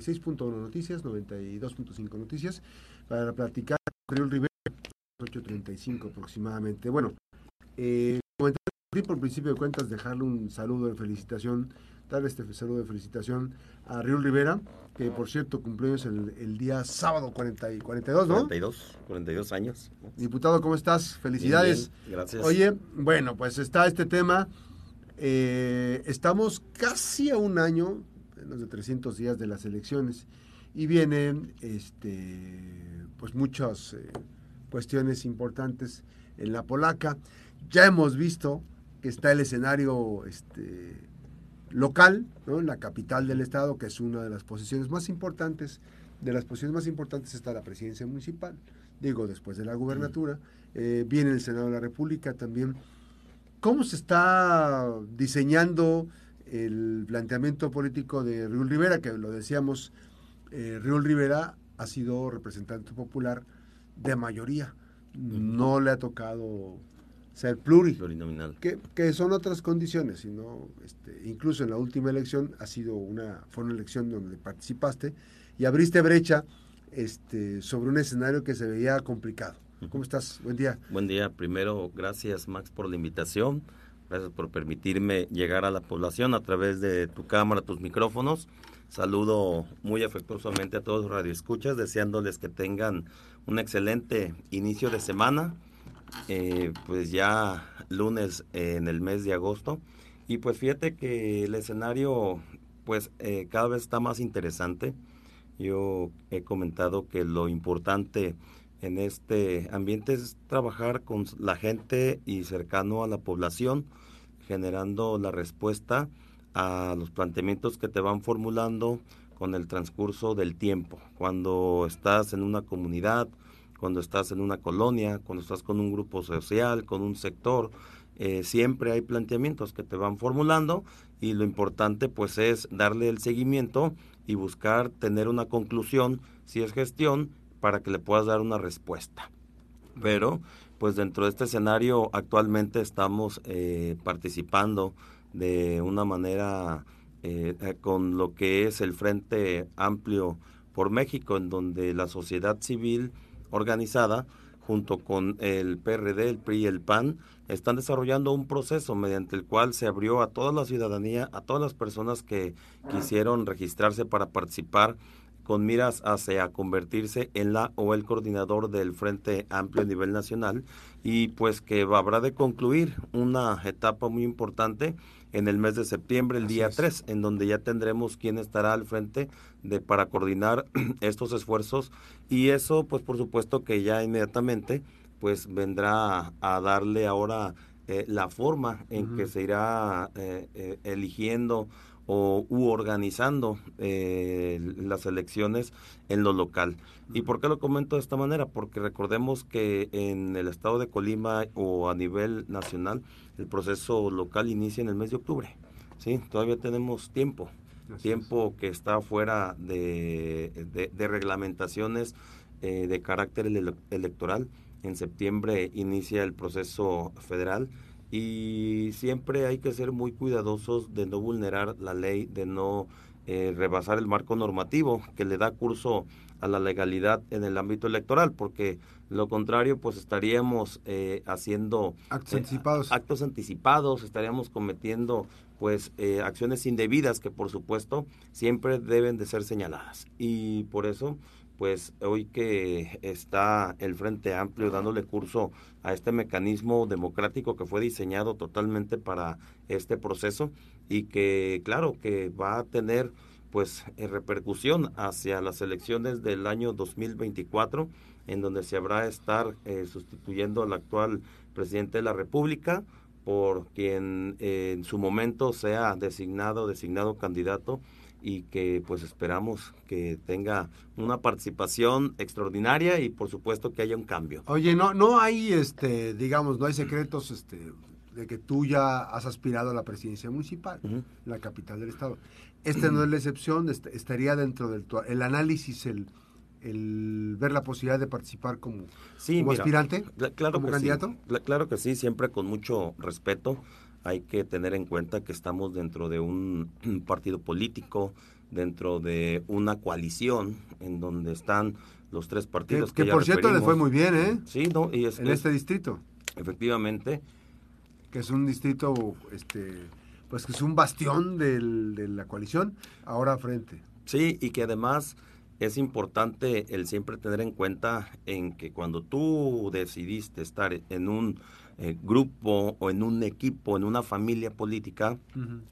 6.1 Noticias, 92.5 Noticias, para platicar con Río Rivera, 8.35 aproximadamente. Bueno, eh, por principio de cuentas, dejarle un saludo de felicitación, darle este saludo de felicitación a Río Rivera, que por cierto cumplió el, el día sábado 40 y 42, ¿no? 42, 42 años. Diputado, ¿cómo estás? Felicidades. gracias. Oye, bueno, pues está este tema. Eh, estamos casi a un año, menos de 300 días de las elecciones, y vienen este, pues muchas eh, cuestiones importantes en la polaca. Ya hemos visto que está el escenario este, local, ¿no? en la capital del estado, que es una de las posiciones más importantes, de las posiciones más importantes está la presidencia municipal, digo, después de la gubernatura, eh, viene el Senado de la República también. ¿Cómo se está diseñando el planteamiento político de Riul Rivera, que lo decíamos, eh, Riul Rivera ha sido representante popular de mayoría, no le ha tocado ser plurinominal. Que, que, son otras condiciones, sino, este, incluso en la última elección ha sido una, fue una elección donde participaste y abriste brecha este, sobre un escenario que se veía complicado. ¿Cómo estás? Buen día. Buen día. Primero, gracias Max por la invitación. Gracias por permitirme llegar a la población a través de tu cámara, tus micrófonos. Saludo muy afectuosamente a todos los radioescuchas, deseándoles que tengan un excelente inicio de semana eh, pues ya lunes en el mes de agosto. Y pues fíjate que el escenario pues eh, cada vez está más interesante. Yo he comentado que lo importante en este ambiente es trabajar con la gente y cercano a la población, generando la respuesta a los planteamientos que te van formulando con el transcurso del tiempo. Cuando estás en una comunidad, cuando estás en una colonia, cuando estás con un grupo social, con un sector, eh, siempre hay planteamientos que te van formulando y lo importante pues es darle el seguimiento y buscar tener una conclusión, si es gestión, para que le puedas dar una respuesta. Pero pues dentro de este escenario actualmente estamos eh, participando de una manera eh, con lo que es el Frente Amplio por México, en donde la sociedad civil organizada, junto con el PRD, el PRI y el PAN, están desarrollando un proceso mediante el cual se abrió a toda la ciudadanía, a todas las personas que quisieron registrarse para participar con miras hacia convertirse en la o el coordinador del Frente Amplio a nivel nacional. Y pues que habrá de concluir una etapa muy importante en el mes de septiembre, el día 3, en donde ya tendremos quién estará al frente de para coordinar estos esfuerzos. Y eso pues por supuesto que ya inmediatamente pues vendrá a, darle ahora eh, la forma en que se irá eh, eh, eligiendo o u organizando las elecciones en lo local. ¿Y por qué lo comento de esta manera? Porque recordemos que en el estado de Colima o a nivel nacional el proceso local inicia en el mes de octubre. ¿sí? Todavía tenemos tiempo tiempo que está fuera de, de, reglamentaciones eh, de carácter electoral. En septiembre inicia el proceso federal y siempre hay que ser muy cuidadosos de no vulnerar la ley, de no eh, rebasar el marco normativo que le da curso a la legalidad en el ámbito electoral, porque lo contrario, pues estaríamos eh, haciendo actos anticipados. actos anticipados, estaríamos cometiendo pues eh, acciones indebidas que por supuesto siempre deben de ser señaladas. Y por eso, pues hoy que está el Frente Amplio dándole curso a este mecanismo democrático que fue diseñado totalmente para este proceso y que claro que va a tener pues en repercusión hacia las elecciones del año 2024 en donde se habrá estar eh, sustituyendo al actual presidente de la República por quien eh, en su momento sea designado, designado candidato y que pues esperamos que tenga una participación extraordinaria y por supuesto que haya un cambio. Oye, no no hay este digamos, no hay secretos este de que tú ya has aspirado a la presidencia municipal, la capital del estado. Esta no es la excepción, estaría dentro del el análisis el el ver la posibilidad de participar como, aspirante, claro como candidato? claro que sí, siempre con mucho respeto. Hay que tener en cuenta que estamos dentro de un, partido político, dentro de una coalición en donde están los tres partidos. Que, por cierto le fue muy bien, ¿eh? Sí, ¿no? Y en este distrito. Efectivamente. Que es un distrito, este, pues que es un bastión del, de la coalición, ahora frente. Sí, y que además es importante el siempre tener en cuenta en que cuando tú decidiste estar en un eh, grupo o en un equipo, en una familia política,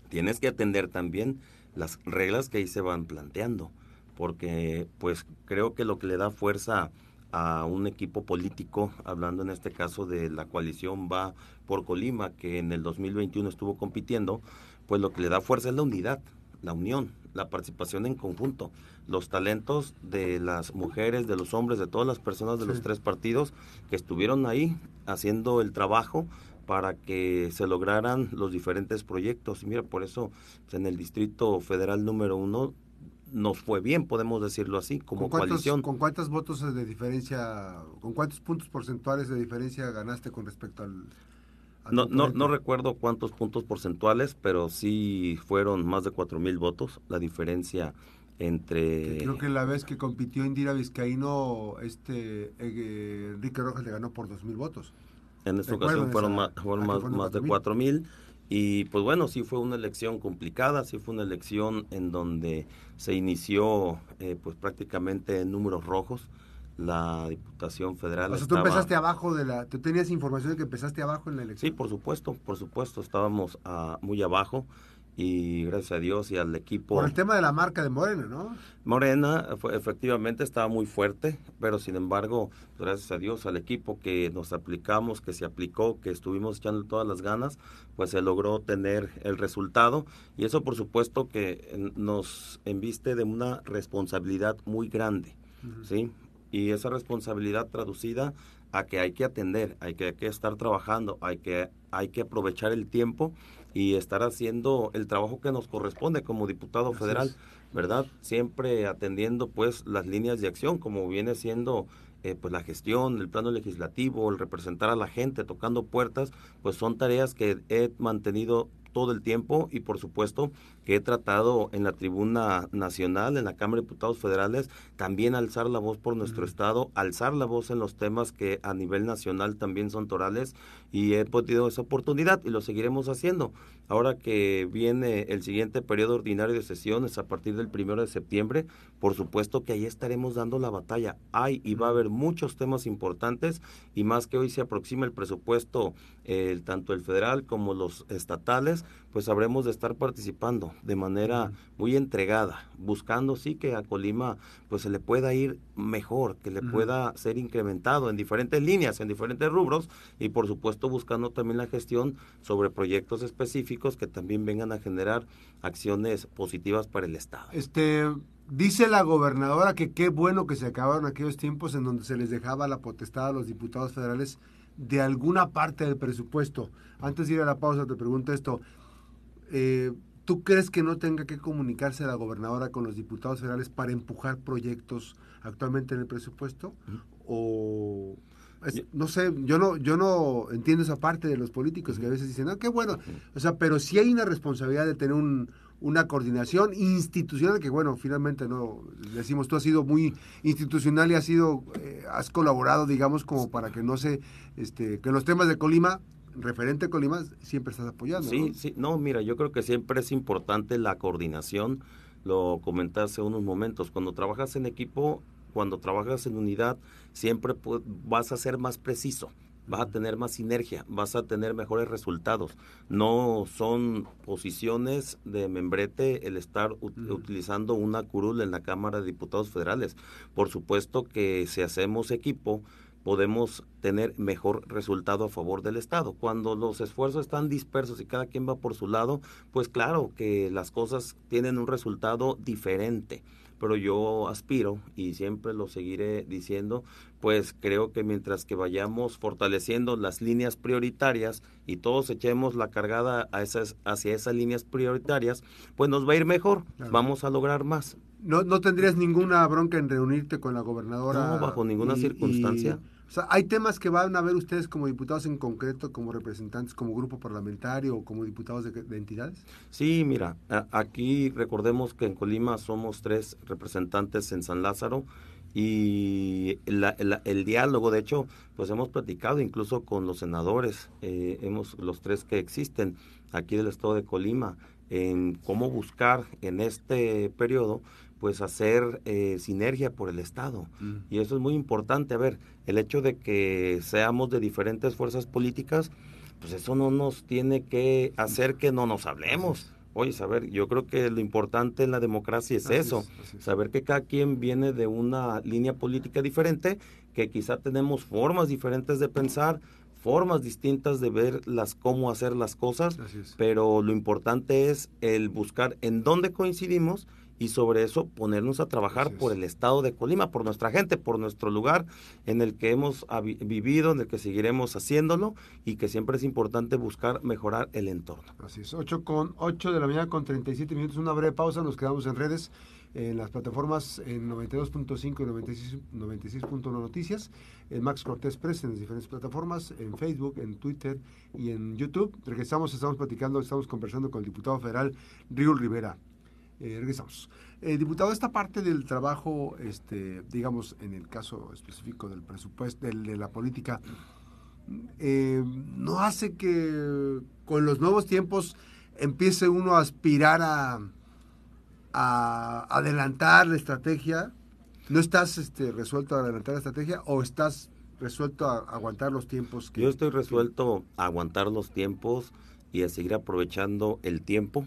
tienes que atender también las reglas que ahí se van planteando, porque pues creo que lo que le da fuerza a un equipo político, hablando en este caso de la coalición Va por Colima, que en el 2021 estuvo compitiendo, pues lo que le da fuerza es la unidad, la unión, la participación en conjunto, los talentos de las mujeres, de los hombres, de todas las personas de los tres partidos que estuvieron ahí haciendo el trabajo para que se lograran los diferentes proyectos. Y mira, por eso pues, en el Distrito Federal número uno nos fue bien, podemos decirlo así, como ¿Con coalición. ¿Con cuántos votos de diferencia, con cuántos puntos porcentuales de diferencia ganaste con respecto al... no, no, no, recuerdo cuántos puntos porcentuales, pero sí fueron más de cuatro mil votos la diferencia entre... creo que la vez que compitió Indira Vizcaíno, este eh, Enrique Rojas le ganó por dos mil votos. En esta ocasión fueron, más, fueron más, más de cuatro mil. Y pues bueno, sí fue una elección complicada, sí fue una elección en donde se inició eh, pues prácticamente en números rojos. La Diputación Federal. O sea, tú empezaste abajo de la. ¿Tú tenías información de que empezaste abajo en la elección? Sí, por supuesto, por supuesto, estábamos ah, muy abajo y gracias a Dios y al equipo. Por el tema de la marca de Morena, ¿no? Morena fue, efectivamente estaba muy fuerte, pero sin embargo, gracias a Dios al equipo que nos aplicamos, que se aplicó, que estuvimos echando todas las ganas, pues se logró tener el resultado y eso por supuesto que nos enviste de una responsabilidad muy grande, ¿sí? Y esa responsabilidad traducida a que hay que atender, hay que, hay que estar trabajando, hay que, hay que aprovechar el tiempo y estar haciendo el trabajo que nos corresponde como diputado federal, ¿verdad? Siempre atendiendo pues las líneas de acción como viene siendo eh, pues la gestión, el plano legislativo, el representar a la gente, tocando puertas, pues son tareas que he mantenido todo el tiempo y por supuesto que he tratado en la tribuna nacional, en la Cámara de Diputados Federales, también alzar la voz por nuestro estado, alzar la voz en los temas que a nivel nacional también son torales y he podido esa oportunidad y lo seguiremos haciendo. Ahora que viene el siguiente periodo ordinario de sesiones a partir del primero de septiembre, por supuesto que ahí estaremos dando la batalla. Hay y va a haber muchos temas importantes y más que hoy se aproxima el presupuesto, eh, tanto el federal como los estatales, pues habremos de estar participando de manera muy entregada, buscando sí que a Colima pues se le pueda ir mejor, que le pueda ser incrementado en diferentes líneas, en diferentes rubros y por supuesto buscando también la gestión sobre proyectos específicos que también vengan a generar acciones positivas para el Estado. Este Dice la gobernadora que qué bueno que se acabaron aquellos tiempos en donde se les dejaba la potestad a los diputados federales de alguna parte del presupuesto. Antes de ir a la pausa te pregunto esto. Eh, ¿Tú crees que no tenga que comunicarse la gobernadora con los diputados federales para empujar proyectos actualmente en el presupuesto? ¿O no sé, yo no, yo no entiendo esa parte de los políticos que a veces dicen, no, qué bueno, o sea, pero sí hay una responsabilidad de tener un, una coordinación institucional que, bueno, finalmente no, decimos, tú has sido muy institucional y has sido, eh, has colaborado, digamos, como para que no se, este, que los temas de Colima referente a Colima siempre estás apoyando. Sí, sí, no, mira, yo creo que siempre es importante la coordinación, lo comenté hace unos momentos, cuando trabajas en equipo, cuando trabajas en unidad, siempre vas a ser más preciso, vas a tener más sinergia, vas a tener mejores resultados. No son posiciones de membrete el estar utilizando una curul en la Cámara de Diputados Federales. Por supuesto que si hacemos equipo, podemos tener mejor resultado a favor del Estado. Cuando los esfuerzos están dispersos y cada quien va por su lado, pues claro que las cosas tienen un resultado diferente. Pero yo aspiro y siempre lo seguiré diciendo, pues creo que mientras que vayamos fortaleciendo las líneas prioritarias y todos echemos la cargada a esas, hacia esas líneas prioritarias, pues nos va a ir mejor, vamos a lograr más. ¿No, ¿No tendrías ninguna bronca en reunirte con la gobernadora? No, bajo ninguna circunstancia ¿hay temas que van a ver ustedes como diputados en concreto, como representantes, como grupo parlamentario o como diputados de, entidades? Sí, mira, aquí recordemos que en Colima somos tres representantes en San Lázaro y el diálogo, de hecho, pues hemos platicado incluso con los senadores, eh, hemos los tres que existen aquí del estado de Colima, en cómo buscar en este periodo pues hacer eh, sinergia por el Estado. Mm. Y eso es muy importante. A ver, el hecho de que seamos de diferentes fuerzas políticas, pues eso no nos tiene que hacer que no nos hablemos. Oye, saber, yo creo que lo importante en la democracia es eso, saber que cada quien viene de una línea política diferente, que quizá tenemos formas diferentes de pensar, formas distintas de ver las cómo hacer las cosas, pero lo importante es el buscar en dónde coincidimos y sobre eso ponernos a trabajar por el estado de Colima, por nuestra gente, por nuestro lugar en el que hemos vivido, en el que seguiremos haciéndolo y que siempre es importante buscar mejorar el entorno. Así es, 8 con 8 de la mañana con 37 minutos, una breve pausa, nos quedamos en redes en las plataformas en 92.5 y 96.1 Noticias, en Max Cortés Press en las diferentes plataformas, en Facebook, en Twitter y en YouTube. Regresamos, estamos platicando, estamos conversando con el diputado federal Riul Rivera. Eh, regresamos. Eh, diputado, esta parte del trabajo, este, digamos, en el caso específico del presupuesto, de la política, eh, ¿no hace que con los nuevos tiempos empiece uno a aspirar a, a adelantar la estrategia? ¿No estás este, resuelto a adelantar la estrategia o estás resuelto a aguantar los tiempos? Que, Yo estoy resuelto a aguantar los tiempos y a seguir aprovechando el tiempo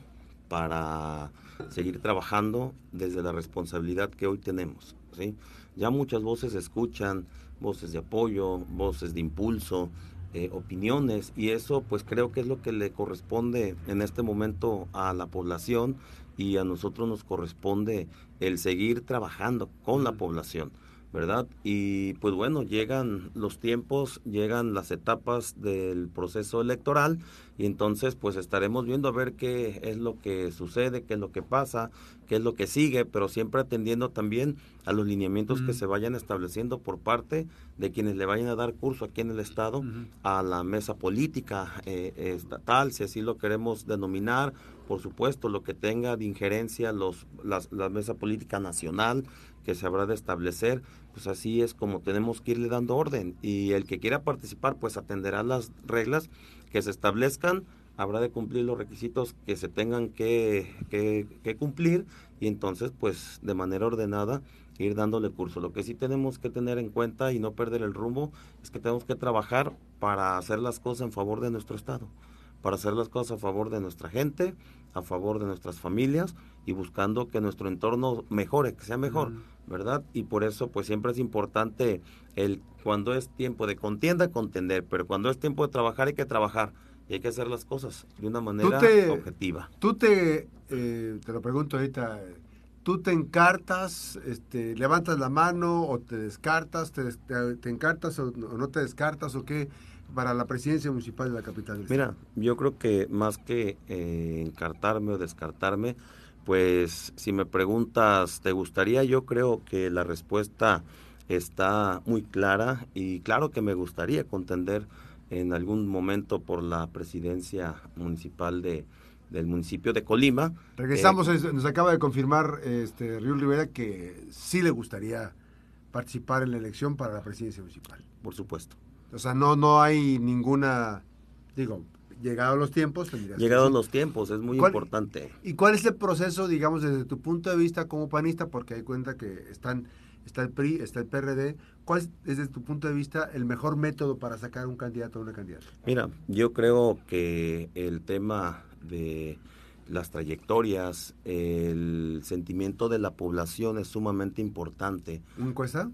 para seguir trabajando desde la responsabilidad que hoy tenemos. ¿sí? Ya muchas voces escuchan, voces de apoyo, voces de impulso, eh, opiniones, y eso pues creo que es lo que le corresponde en este momento a la población y a nosotros nos corresponde el seguir trabajando con la población. ¿Verdad? Y pues bueno, llegan los tiempos, llegan las etapas del proceso electoral y entonces pues estaremos viendo a ver qué es lo que sucede, qué es lo que pasa, qué es lo que sigue, pero siempre atendiendo también a los lineamientos que se vayan estableciendo por parte de quienes le vayan a dar curso aquí en el Estado a la mesa política eh, estatal, si así lo queremos denominar, por supuesto, lo que tenga de injerencia los, la mesa política nacional que se habrá de establecer, pues así es como tenemos que irle dando orden. Y el que quiera participar pues atenderá las reglas que se establezcan, habrá de cumplir los requisitos que se tengan que, que, cumplir y entonces pues de manera ordenada ir dándole curso. Lo que sí tenemos que tener en cuenta y no perder el rumbo es que tenemos que trabajar para hacer las cosas en favor de nuestro Estado, para hacer las cosas a favor de nuestra gente, a favor de nuestras familias y buscando que nuestro entorno mejore, que sea mejor, ¿verdad? Y por eso pues siempre es importante el cuando es tiempo de contienda, contender, pero cuando es tiempo de trabajar hay que trabajar y hay que hacer las cosas de una manera objetiva. Tú te, eh, te lo pregunto ahorita, tú te encartas, este, levantas la mano o te descartas, te, te, encartas o no te descartas o qué para la presidencia municipal de la capital. Mira, yo creo que más que eh, encartarme o descartarme, pues si me preguntas, ¿te gustaría? Yo creo que la respuesta está muy clara y claro que me gustaría contender en algún momento por la presidencia municipal de, del municipio de Colima. Regresamos, eh, nos acaba de confirmar este Río Rivera que sí le gustaría participar en la elección para la presidencia municipal. Por supuesto. O sea, no, no hay ninguna, digo, llegados los tiempos. Llegados los tiempos, es muy importante. ¿Y cuál es el proceso, digamos, desde tu punto de vista como panista? Porque hay cuenta que están, está el PRI, está el PRD. ¿Cuál es, desde tu punto de vista, el mejor método para sacar un candidato o una candidata? Mira, yo creo que el tema de las trayectorias, el sentimiento de la población es sumamente importante. ¿Una encuesta?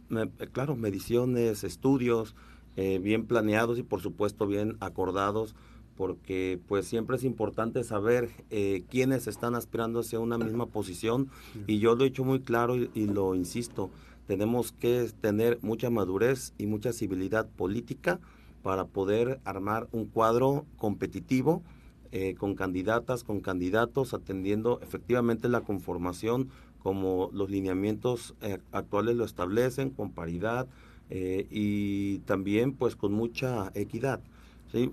claro, mediciones, estudios eh, bien planeados y por supuesto bien acordados porque pues siempre es importante saber eh, quiénes están aspirando hacia una misma posición y yo lo he dicho muy claro y, lo insisto, tenemos que tener mucha madurez y mucha civilidad política para poder armar un cuadro competitivo eh, con candidatas, con candidatos, atendiendo efectivamente la conformación como los lineamientos actuales lo establecen, con paridad, eh, y también pues con mucha equidad.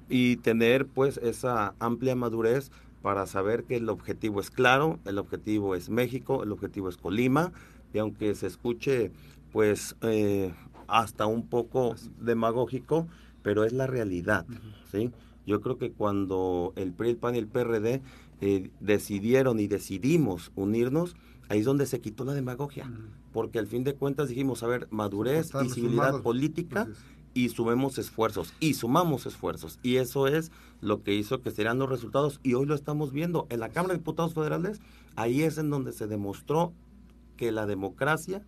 Y tener pues esa amplia madurez para saber que el objetivo es claro, el objetivo es México, el objetivo es Colima, y aunque se escuche pues eh, hasta un poco demagógico, pero es la realidad, ¿sí? Yo creo que cuando el PRI, el PAN y el PRD eh, decidieron y decidimos unirnos, ahí es donde se quitó la demagogia, porque al fin de cuentas dijimos, a ver, madurez, visibilidad política y sumemos esfuerzos, y sumamos esfuerzos, y eso es lo que hizo que serían los resultados, y hoy lo estamos viendo. En la Cámara de Diputados Federales, ahí es en donde se demostró que la democracia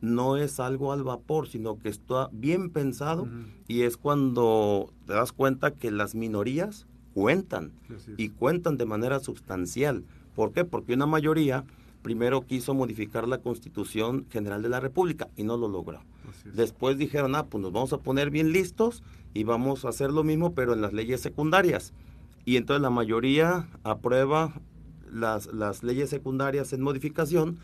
no es algo al vapor, sino que está bien pensado y es cuando te das cuenta que las minorías cuentan y cuentan de manera sustancial. ¿Por qué? Porque una mayoría primero quiso modificar la Constitución General de la República y no lo logró. Después dijeron, ah, pues nos vamos a poner bien listos y vamos a hacer lo mismo, pero en las leyes secundarias. Y entonces la mayoría aprueba las, las leyes secundarias en modificación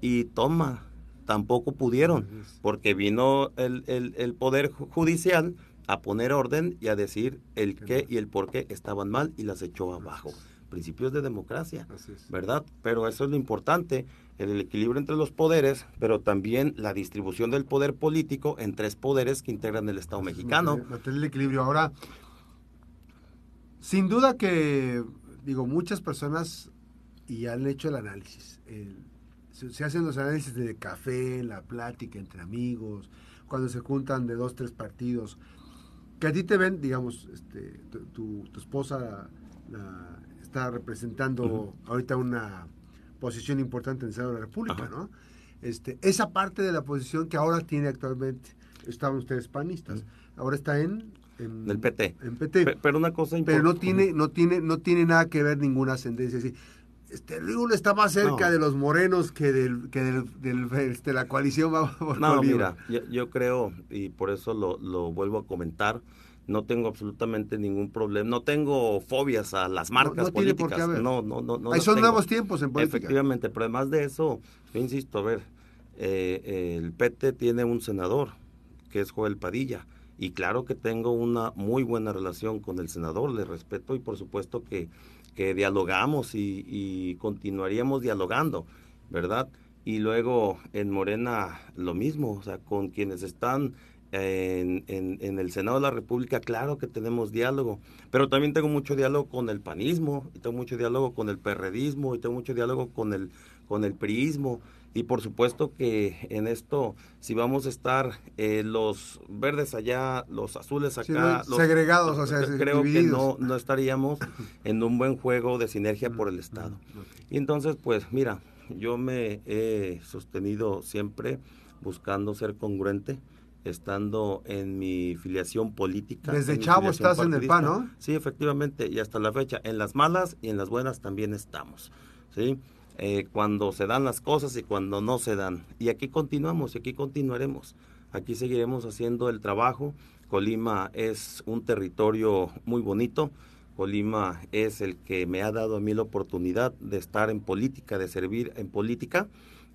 y toma, tampoco pudieron, porque vino el, el, Poder Judicial a poner orden y a decir el qué y el por qué estaban mal y las echó abajo. Principios de democracia, ¿verdad? Pero eso es lo importante, el equilibrio entre los poderes, pero también la distribución del poder político en tres poderes que integran el Estado mexicano. Mantener el equilibrio. Ahora, sin duda que, digo, muchas personas y han hecho el análisis. El, se, hacen los análisis de café, la plática entre amigos, cuando se juntan de dos, tres partidos, que a ti te ven, digamos, este, tu, esposa está representando ahorita una posición importante en el Senado de la República, ¿no? Este, esa parte de la posición que ahora tiene actualmente, estaban ustedes panistas, ahora está en en el PT. En PT. Pero una cosa importante. Pero no tiene, no tiene, no tiene nada que ver ninguna ascendencia. Así este Lula está más cerca de los morenos que del que del, este, la coalición va no mira yo, creo y por eso lo, lo, vuelvo a comentar no tengo absolutamente ningún problema no tengo fobias a las marcas políticas. no no no no son nuevos tiempos en política. Efectivamente pero además de eso yo insisto a ver eh, el PT tiene un senador que es Joel Padilla y claro que tengo una muy buena relación con el senador le respeto y por supuesto que dialogamos y, continuaríamos dialogando, ¿verdad? Y luego en Morena lo mismo, o sea, con quienes están en, en, el Senado de la República, claro que tenemos diálogo, pero también tengo mucho diálogo con el panismo, y tengo mucho diálogo con el perredismo, y tengo mucho diálogo con el, con el priismo, y por supuesto que en esto, si vamos a estar eh, los verdes allá, los azules acá, los, segregados, o sea, creo que no, no estaríamos en un buen juego de sinergia por el Estado. Y entonces, pues mira, yo me he sostenido siempre buscando ser congruente, estando en mi filiación política. Desde chavo estás en el PAN, ¿no? Sí, efectivamente, y hasta la fecha, en las malas y en las buenas también estamos, ¿sí? Eh, cuando se dan las cosas y cuando no se dan. Y aquí continuamos y aquí continuaremos. Aquí seguiremos haciendo el trabajo. Colima es un territorio muy bonito. Colima es el que me ha dado a mí la oportunidad de estar en política, de servir en política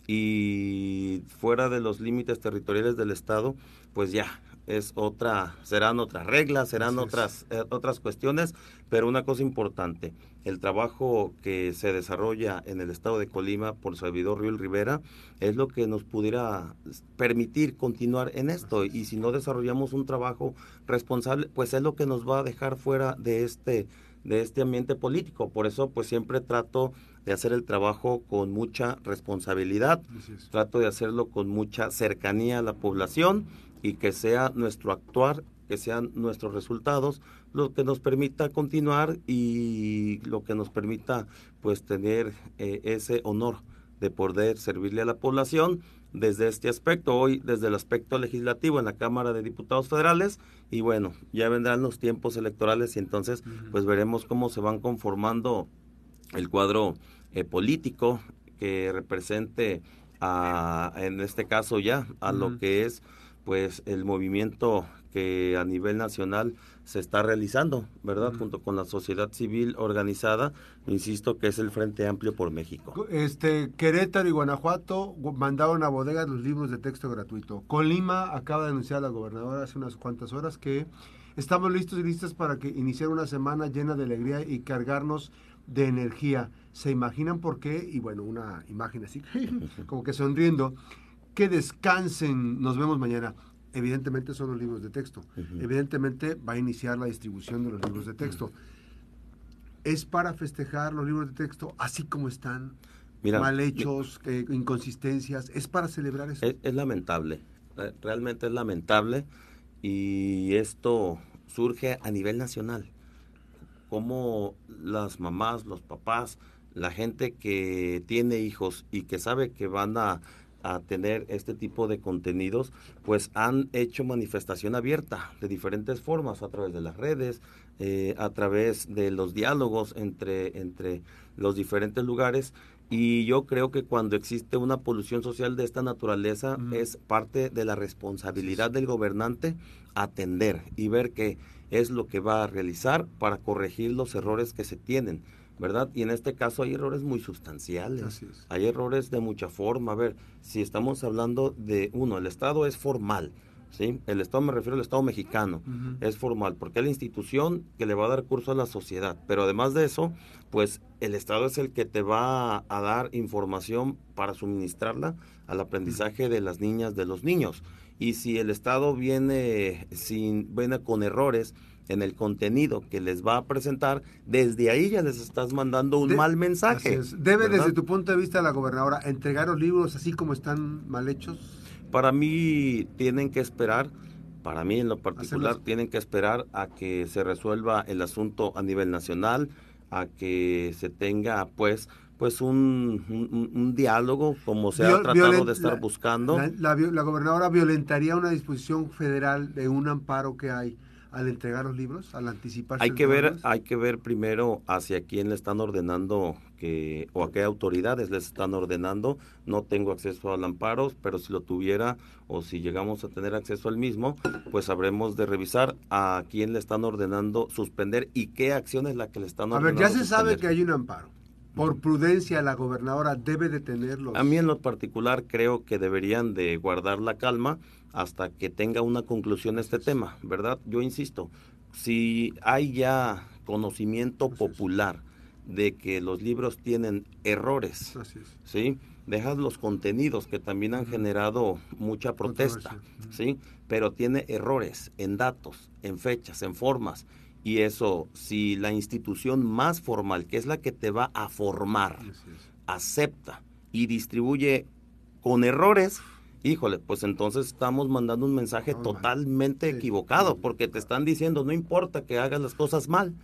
y fuera de los límites territoriales del Estado, pues ya, es otra, serán otras reglas, serán otras, eh, otras cuestiones, pero una cosa importante, el trabajo que se desarrolla en el estado de Colima por servidor Río Rivera es lo que nos pudiera permitir continuar en esto. Y si no desarrollamos un trabajo responsable, pues es lo que nos va a dejar fuera de este de este ambiente político. Por eso pues siempre trato de hacer el trabajo con mucha responsabilidad, trato de hacerlo con mucha cercanía a la población y que sea nuestro actuar, que sean nuestros resultados lo que nos permita continuar y lo que nos permita pues tener eh, ese honor de poder servirle a la población desde este aspecto, hoy desde el aspecto legislativo en la Cámara de Diputados Federales. Y bueno, ya vendrán los tiempos electorales y entonces pues veremos cómo se van conformando el cuadro eh, político que represente a, en este caso ya a lo que es pues el movimiento que a nivel nacional se está realizando, ¿verdad? Junto con la sociedad civil organizada, insisto que es el Frente Amplio por México. Este Querétaro y Guanajuato mandaron a bodegas los libros de texto gratuito. Colima acaba de anunciar a la gobernadora hace unas cuantas horas que estamos listos y listas para que iniciar una semana llena de alegría y cargarnos de energía. ¿Se imaginan por qué? Y bueno, una imagen así, como que sonriendo. Que descansen, nos vemos mañana evidentemente son los libros de texto. Evidentemente va a iniciar la distribución de los libros de texto. Es para festejar los libros de texto así como están, mal hechos, eh, inconsistencias. Es para celebrar eso. Es, lamentable, eh, realmente es lamentable y esto surge a nivel nacional. Como las mamás, los papás, la gente que tiene hijos y que sabe que van a a tener este tipo de contenidos, pues han hecho manifestación abierta de diferentes formas, a través de las redes, eh, a través de los diálogos entre, entre los diferentes lugares. Y yo creo que cuando existe una polución social de esta naturaleza, es parte de la responsabilidad del gobernante atender y ver qué es lo que va a realizar para corregir los errores que se tienen ¿verdad? Y en este caso hay errores muy sustanciales. Hay errores de mucha forma. A ver, si estamos hablando de uno, el Estado es formal. ¿Sí? El Estado, me refiero al Estado mexicano, es formal, porque es la institución que le va a dar curso a la sociedad. Pero además de eso, pues el Estado es el que te va a, dar información para suministrarla al aprendizaje de las niñas, de los niños. Y si el Estado viene, sin, viene con errores, en el contenido que les va a presentar, desde ahí ya les estás mandando un mal mensaje. ¿Debe desde tu punto de vista la gobernadora entregar los libros así como están mal hechos? Para mí tienen que esperar, para mí en lo particular, tienen que esperar a que se resuelva el asunto a nivel nacional, a que se tenga pues pues un, un, diálogo como se ha tratado de estar buscando. La, la, gobernadora violentaría una disposición federal de un amparo que hay al entregar los libros, al anticipar. Hay que ver, hay que ver primero hacia quién le están ordenando que o a qué autoridades les están ordenando. No tengo acceso al amparo, pero si lo tuviera o si llegamos a tener acceso al mismo, pues habremos de revisar a quién le están ordenando suspender y qué acción es la que le están ordenando. A ver, ya se sabe que hay un amparo. Por prudencia, la gobernadora debe detenerlos. A mí en lo particular creo que deberían de guardar la calma hasta que tenga una conclusión este tema, ¿verdad? Yo insisto, si hay ya conocimiento popular de que los libros tienen errores, ¿sí? Dejas los contenidos que también han generado mucha protesta, ¿sí? Pero tiene errores en datos, en fechas, en formas. Y eso, si la institución más formal, que es la que te va a formar, acepta y distribuye con errores, híjole, pues entonces estamos mandando un mensaje totalmente equivocado, porque te están diciendo, no importa que hagas las cosas mal,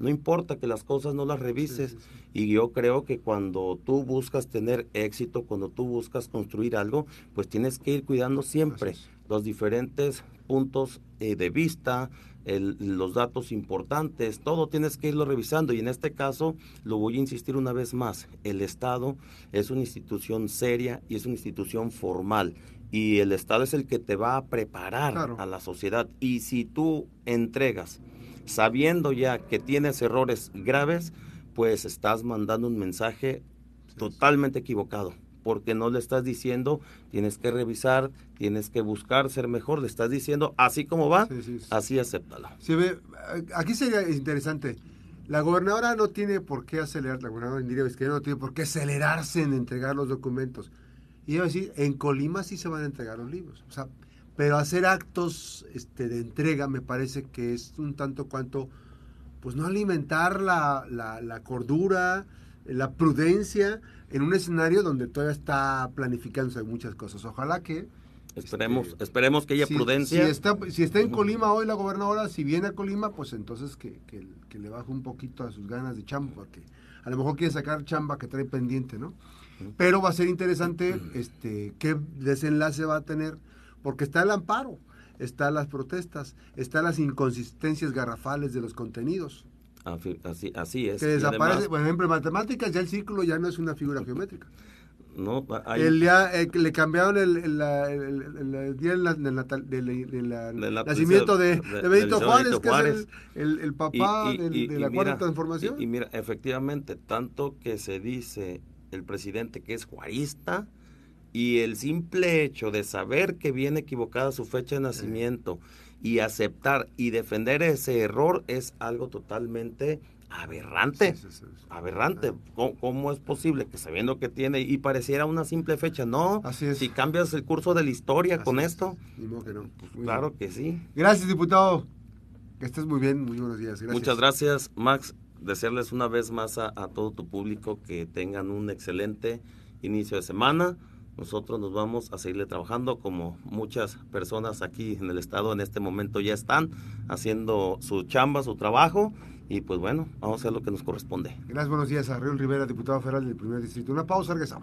no importa que las cosas no las revises. y yo creo que cuando tú buscas tener éxito, cuando tú buscas construir algo, pues tienes que ir cuidando siempre los diferentes puntos eh, de vista, los datos importantes, todo tienes que irlo revisando. Y en este caso lo voy a insistir una vez más, el Estado es una institución seria y es una institución formal. Y el Estado es el que te va a preparar a la sociedad. Y si tú entregas sabiendo ya que tienes errores graves, pues estás mandando un mensaje totalmente equivocado porque no le estás diciendo tienes que revisar, tienes que buscar ser mejor, le estás diciendo así como va, así acéptalo. aquí sería interesante. La gobernadora no tiene por qué acelerar, la gobernadora Indira no tiene por qué acelerarse en entregar los documentos. Y iba a decir, en Colima sí se van a entregar los libros. O sea, pero hacer actos este, de entrega me parece que es un tanto cuanto, pues no alimentar la, la, la cordura, la prudencia en un escenario donde todavía está planificándose muchas cosas. Ojalá que... Esperemos, este, esperemos que haya prudencia. Si está, si está en Colima hoy la gobernadora, si viene a Colima, pues entonces que, que, le baje un poquito a sus ganas de chamba, que a lo mejor quiere sacar chamba que trae pendiente, ¿no? Pero va a ser interesante este qué desenlace va a tener, porque está el amparo, están las protestas, están las inconsistencias garrafales de los contenidos. Así, así es. Que desaparece, por ejemplo, en matemáticas ya el círculo ya no es una figura geométrica. No, el día, eh, le cambiaron el, el, el, día del, nacimiento de, Benito Juárez, que es el, papá de la cuarta transformación. Y, mira, efectivamente, tanto que se dice el presidente que es juarista y el simple hecho de saber que viene equivocada su fecha de nacimiento y aceptar y defender ese error es algo totalmente aberrante. aberrante. ¿Cómo, es posible que sabiendo que tiene y pareciera una simple fecha? No. Si cambias el curso de la historia con esto. Pues claro que sí. Gracias, diputado. Que estés muy bien. Muy buenos días. Muchas gracias, Max. Desearles una vez más a, a todo tu público que tengan un excelente inicio de semana. Nosotros nos vamos a seguirle trabajando como muchas personas aquí en el estado en este momento ya están haciendo su chamba, su trabajo y pues bueno, vamos a hacer lo que nos corresponde. Gracias, buenos días a Rivera, diputado federal del primer distrito. Una pausa, regresamos.